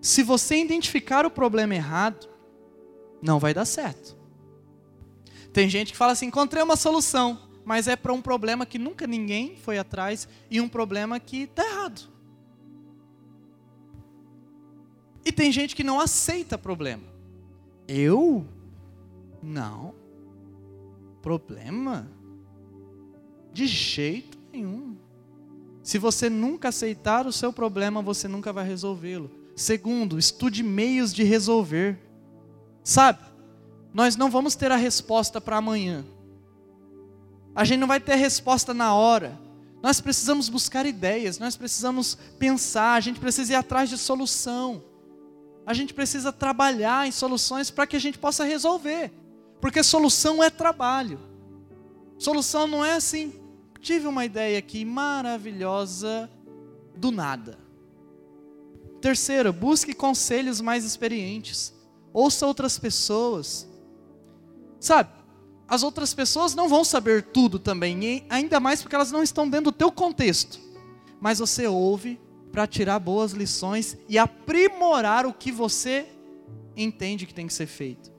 S1: se você identificar o problema errado, não vai dar certo. Tem gente que fala assim: encontrei uma solução, mas é para um problema que nunca ninguém foi atrás e um problema que está errado. E tem gente que não aceita problema. Eu? Não. Problema? De jeito nenhum. Se você nunca aceitar o seu problema, você nunca vai resolvê-lo. Segundo, estude meios de resolver. Sabe, nós não vamos ter a resposta para amanhã. A gente não vai ter a resposta na hora. Nós precisamos buscar ideias, nós precisamos pensar, a gente precisa ir atrás de solução. A gente precisa trabalhar em soluções para que a gente possa resolver. Porque solução é trabalho. Solução não é assim, tive uma ideia aqui maravilhosa do nada. Terceiro, busque conselhos mais experientes. Ouça outras pessoas. Sabe, as outras pessoas não vão saber tudo também, ainda mais porque elas não estão dentro do teu contexto. Mas você ouve para tirar boas lições e aprimorar o que você entende que tem que ser feito.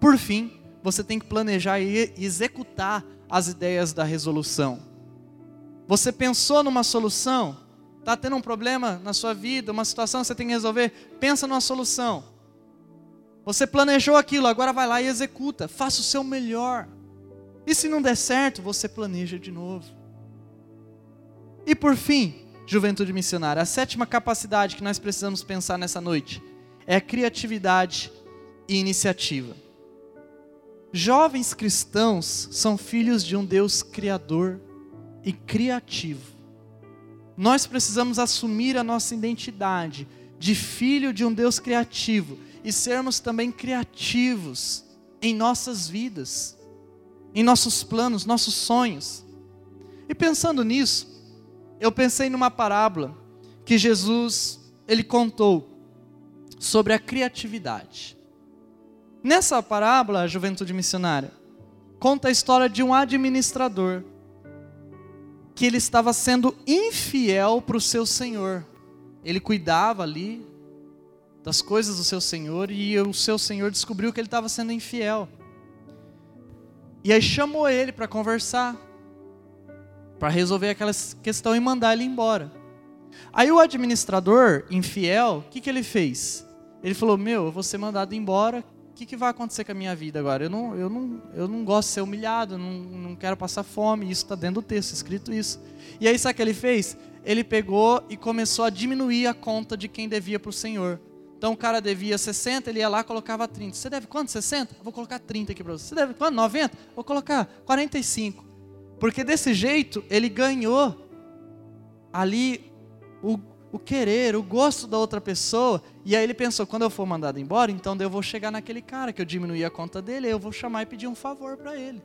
S1: Por fim, você tem que planejar e executar as ideias da resolução. Você pensou numa solução? Está tendo um problema na sua vida, uma situação que você tem que resolver? Pensa numa solução. Você planejou aquilo, agora vai lá e executa. Faça o seu melhor. E se não der certo, você planeja de novo. E por fim, juventude missionária, a sétima capacidade que nós precisamos pensar nessa noite é a criatividade e iniciativa. Jovens cristãos são filhos de um Deus criador e criativo. Nós precisamos assumir a nossa identidade de filho de um Deus criativo e sermos também criativos em nossas vidas, em nossos planos, nossos sonhos. E pensando nisso, eu pensei numa parábola que Jesus ele contou sobre a criatividade. Nessa parábola, a Juventude Missionária conta a história de um administrador que ele estava sendo infiel para o seu senhor. Ele cuidava ali das coisas do seu senhor e o seu senhor descobriu que ele estava sendo infiel. E aí chamou ele para conversar, para resolver aquela questão e mandar ele embora. Aí o administrador infiel, o que, que ele fez? Ele falou: Meu, eu vou ser mandado embora. O que, que vai acontecer com a minha vida agora? Eu não, eu não, eu não gosto de ser humilhado, não, não quero passar fome. Isso está dentro do texto, escrito isso. E aí, sabe o que ele fez? Ele pegou e começou a diminuir a conta de quem devia para o Senhor. Então o cara devia 60, ele ia lá colocava 30. Você deve quanto? 60? Vou colocar 30 aqui para você. Você deve quanto? 90? Vou colocar 45. Porque desse jeito ele ganhou ali o, o querer, o gosto da outra pessoa. E aí ele pensou: quando eu for mandado embora, então eu vou chegar naquele cara que eu diminuí a conta dele, eu vou chamar e pedir um favor para ele.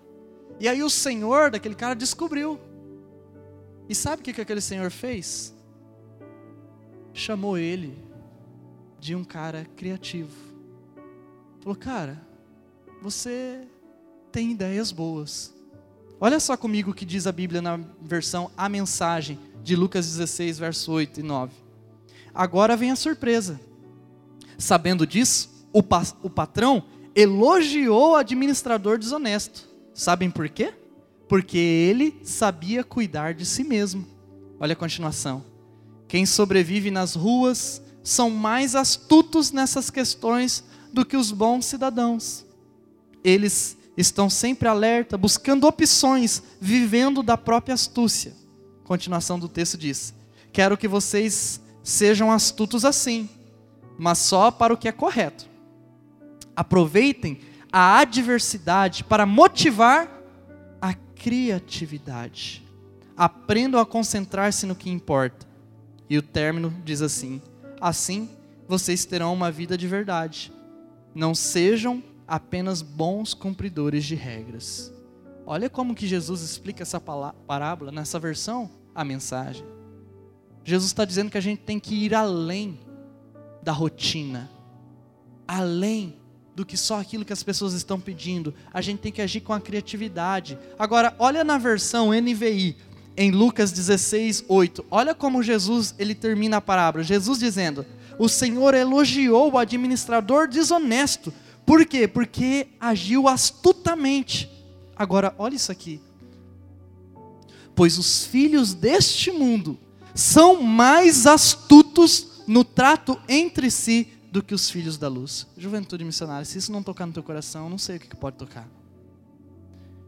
S1: E aí o senhor daquele cara descobriu. E sabe o que, que aquele senhor fez? Chamou ele de um cara criativo. Falou, cara, você tem ideias boas. Olha só comigo o que diz a Bíblia na versão A Mensagem, de Lucas 16, verso 8 e 9. Agora vem a surpresa. Sabendo disso, o, pa o patrão elogiou o administrador desonesto. Sabem por quê? Porque ele sabia cuidar de si mesmo. Olha a continuação. Quem sobrevive nas ruas são mais astutos nessas questões do que os bons cidadãos. Eles estão sempre alerta, buscando opções, vivendo da própria astúcia. Continuação do texto diz: Quero que vocês sejam astutos assim, mas só para o que é correto. Aproveitem a adversidade para motivar a criatividade. Aprendam a concentrar-se no que importa. E o término diz assim: Assim, vocês terão uma vida de verdade. Não sejam apenas bons cumpridores de regras. Olha como que Jesus explica essa parábola nessa versão, a mensagem. Jesus está dizendo que a gente tem que ir além da rotina, além do que só aquilo que as pessoas estão pedindo. A gente tem que agir com a criatividade. Agora, olha na versão NVI, em Lucas 16, 8. Olha como Jesus ele termina a parábola. Jesus dizendo: o Senhor elogiou o administrador desonesto. Por quê? Porque agiu astutamente. Agora, olha isso aqui. Pois os filhos deste mundo são mais astutos no trato entre si do que os filhos da luz. Juventude missionária, se isso não tocar no teu coração, não sei o que pode tocar.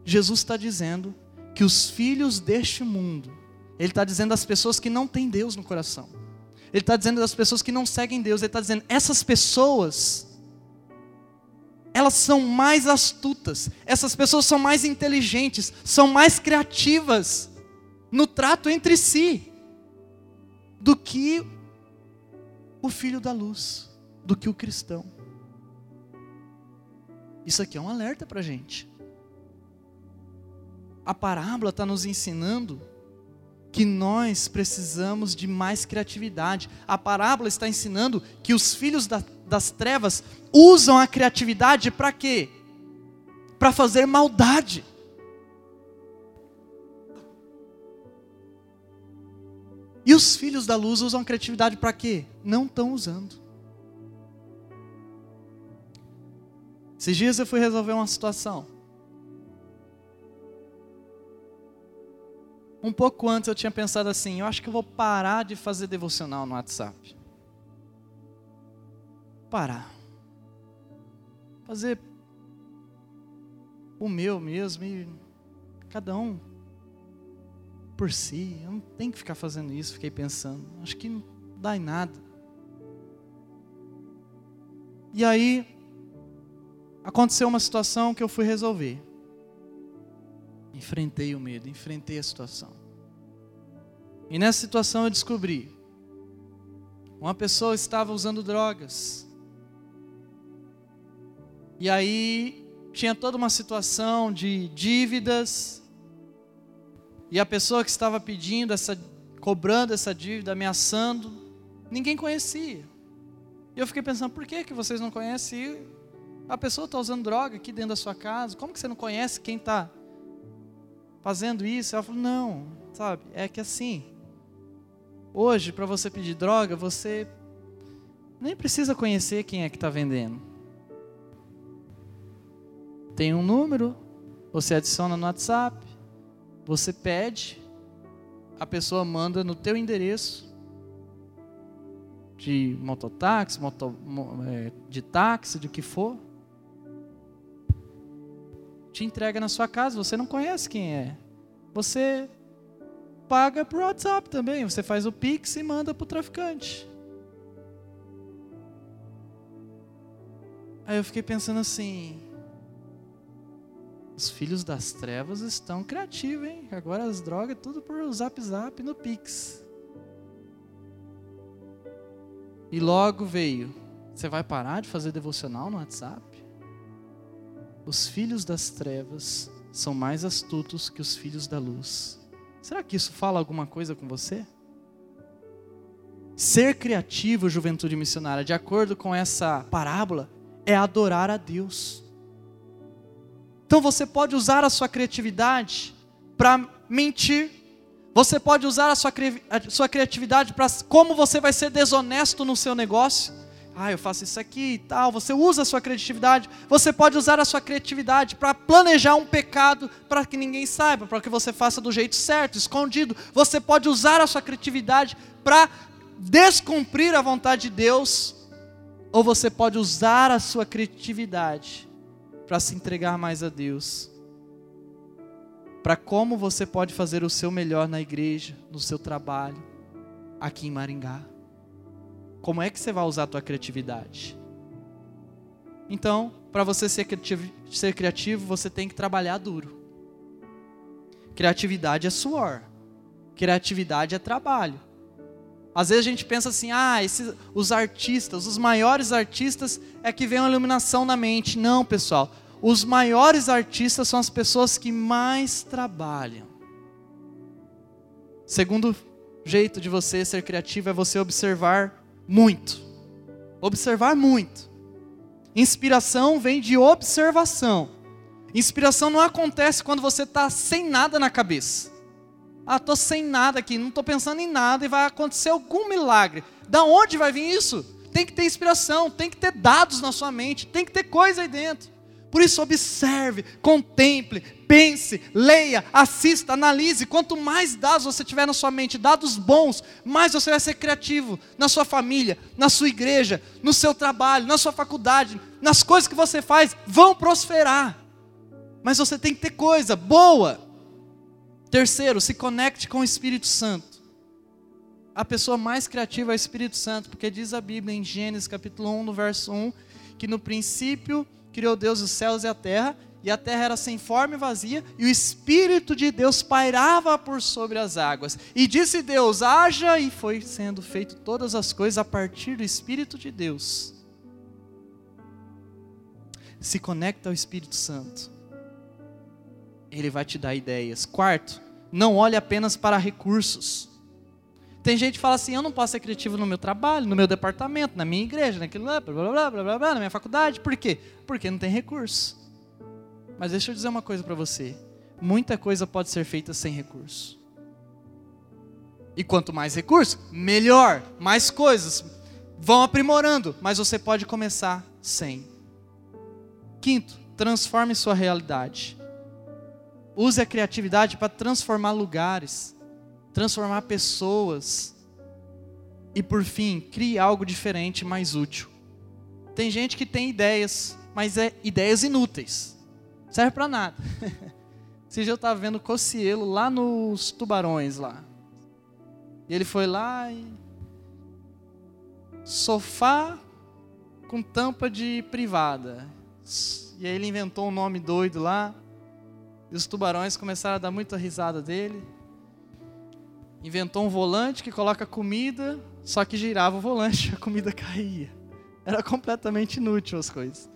S1: Jesus está dizendo que os filhos deste mundo, Ele está dizendo às pessoas que não têm Deus no coração, Ele está dizendo às pessoas que não seguem Deus, Ele está dizendo, essas pessoas, elas são mais astutas, essas pessoas são mais inteligentes, são mais criativas no trato entre si do que o filho da luz do que o cristão. Isso aqui é um alerta para a gente. A parábola está nos ensinando que nós precisamos de mais criatividade. A parábola está ensinando que os filhos da, das trevas usam a criatividade para quê? Para fazer maldade. E os filhos da luz usam a criatividade para quê? Não estão usando. Esses dias eu fui resolver uma situação. Um pouco antes eu tinha pensado assim: eu acho que eu vou parar de fazer devocional no WhatsApp. Parar. Fazer o meu mesmo e cada um por si. Eu não tenho que ficar fazendo isso. Fiquei pensando. Acho que não dá em nada. E aí, aconteceu uma situação que eu fui resolver. Enfrentei o medo, enfrentei a situação. E nessa situação eu descobri: uma pessoa estava usando drogas. E aí tinha toda uma situação de dívidas. E a pessoa que estava pedindo essa, cobrando essa dívida, ameaçando, ninguém conhecia. E eu fiquei pensando, por que, que vocês não conhecem? A pessoa está usando droga aqui dentro da sua casa, como que você não conhece quem está fazendo isso? Ela falou, não, sabe, é que assim, hoje para você pedir droga, você nem precisa conhecer quem é que está vendendo. Tem um número, você adiciona no WhatsApp, você pede, a pessoa manda no teu endereço de mototáxi, moto, é, de táxi, do que for te entrega na sua casa, você não conhece quem é. Você paga por WhatsApp também, você faz o Pix e manda para o traficante. Aí eu fiquei pensando assim, os filhos das trevas estão criativos, hein? Agora as drogas tudo por Zap Zap no Pix. E logo veio, você vai parar de fazer devocional no WhatsApp? os filhos das trevas são mais astutos que os filhos da luz. Será que isso fala alguma coisa com você? Ser criativo, juventude missionária, de acordo com essa parábola, é adorar a Deus. Então você pode usar a sua criatividade para mentir. Você pode usar a sua, a sua criatividade para como você vai ser desonesto no seu negócio. Ah, eu faço isso aqui e tal. Você usa a sua criatividade. Você pode usar a sua criatividade para planejar um pecado para que ninguém saiba, para que você faça do jeito certo, escondido. Você pode usar a sua criatividade para descumprir a vontade de Deus. Ou você pode usar a sua criatividade para se entregar mais a Deus. Para como você pode fazer o seu melhor na igreja, no seu trabalho, aqui em Maringá. Como é que você vai usar a tua criatividade? Então, para você ser criativo, ser criativo, você tem que trabalhar duro. Criatividade é suor. Criatividade é trabalho. Às vezes a gente pensa assim, ah, esses, os artistas, os maiores artistas é que vem uma iluminação na mente. Não, pessoal. Os maiores artistas são as pessoas que mais trabalham. Segundo jeito de você ser criativo é você observar muito. Observar muito. Inspiração vem de observação. Inspiração não acontece quando você está sem nada na cabeça. Ah, estou sem nada aqui, não estou pensando em nada e vai acontecer algum milagre. Da onde vai vir isso? tem que ter inspiração, tem que ter dados na sua mente, tem que ter coisa aí dentro. Por isso, observe, contemple, pense, leia, assista, analise. Quanto mais dados você tiver na sua mente, dados bons, mais você vai ser criativo na sua família, na sua igreja, no seu trabalho, na sua faculdade, nas coisas que você faz, vão prosperar. Mas você tem que ter coisa boa. Terceiro, se conecte com o Espírito Santo. A pessoa mais criativa é o Espírito Santo, porque diz a Bíblia em Gênesis capítulo 1, no verso 1, que no princípio criou Deus os céus e a terra, e a terra era sem forma e vazia, e o Espírito de Deus pairava por sobre as águas. E disse Deus: haja, e foi sendo feito todas as coisas a partir do Espírito de Deus. Se conecta ao Espírito Santo. Ele vai te dar ideias. Quarto, não olhe apenas para recursos. Tem gente que fala assim: eu não posso ser criativo no meu trabalho, no meu departamento, na minha igreja, naquilo lá, blá, blá, blá, blá, blá, na minha faculdade. Por quê? Porque não tem recurso. Mas deixa eu dizer uma coisa para você: muita coisa pode ser feita sem recurso. E quanto mais recurso, melhor, mais coisas vão aprimorando, mas você pode começar sem. Quinto, transforme sua realidade. Use a criatividade para transformar lugares transformar pessoas. E por fim, crie algo diferente, mais útil. Tem gente que tem ideias, mas é ideias inúteis. Serve para nada. Esse dia eu estava vendo Cocielo lá nos tubarões lá. E ele foi lá e sofá com tampa de privada. E aí ele inventou um nome doido lá. E os tubarões começaram a dar muita risada dele inventou um volante que coloca comida, só que girava o volante, a comida caía. Era completamente inútil as coisas.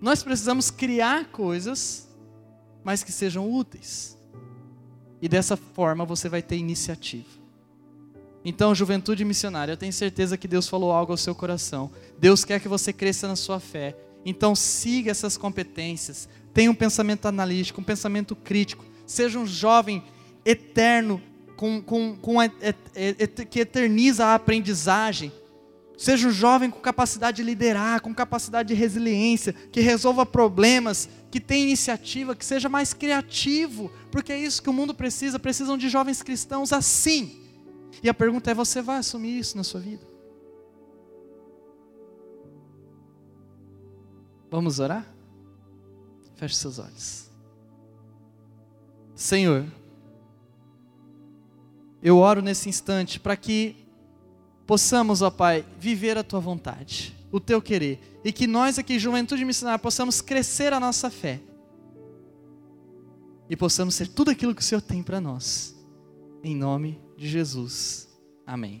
S1: Nós precisamos criar coisas, mas que sejam úteis. E dessa forma você vai ter iniciativa. Então, juventude missionária, eu tenho certeza que Deus falou algo ao seu coração. Deus quer que você cresça na sua fé. Então, siga essas competências. Tenha um pensamento analítico, um pensamento crítico. Seja um jovem eterno com, com, com a, que eterniza a aprendizagem. Seja um jovem com capacidade de liderar, com capacidade de resiliência, que resolva problemas, que tenha iniciativa, que seja mais criativo, porque é isso que o mundo precisa. Precisam de jovens cristãos assim. E a pergunta é: você vai assumir isso na sua vida? Vamos orar? Feche seus olhos. Senhor, eu oro nesse instante para que possamos, ó Pai, viver a tua vontade, o teu querer, e que nós aqui, Juventude Missionária, possamos crescer a nossa fé e possamos ser tudo aquilo que o Senhor tem para nós. Em nome de Jesus. Amém.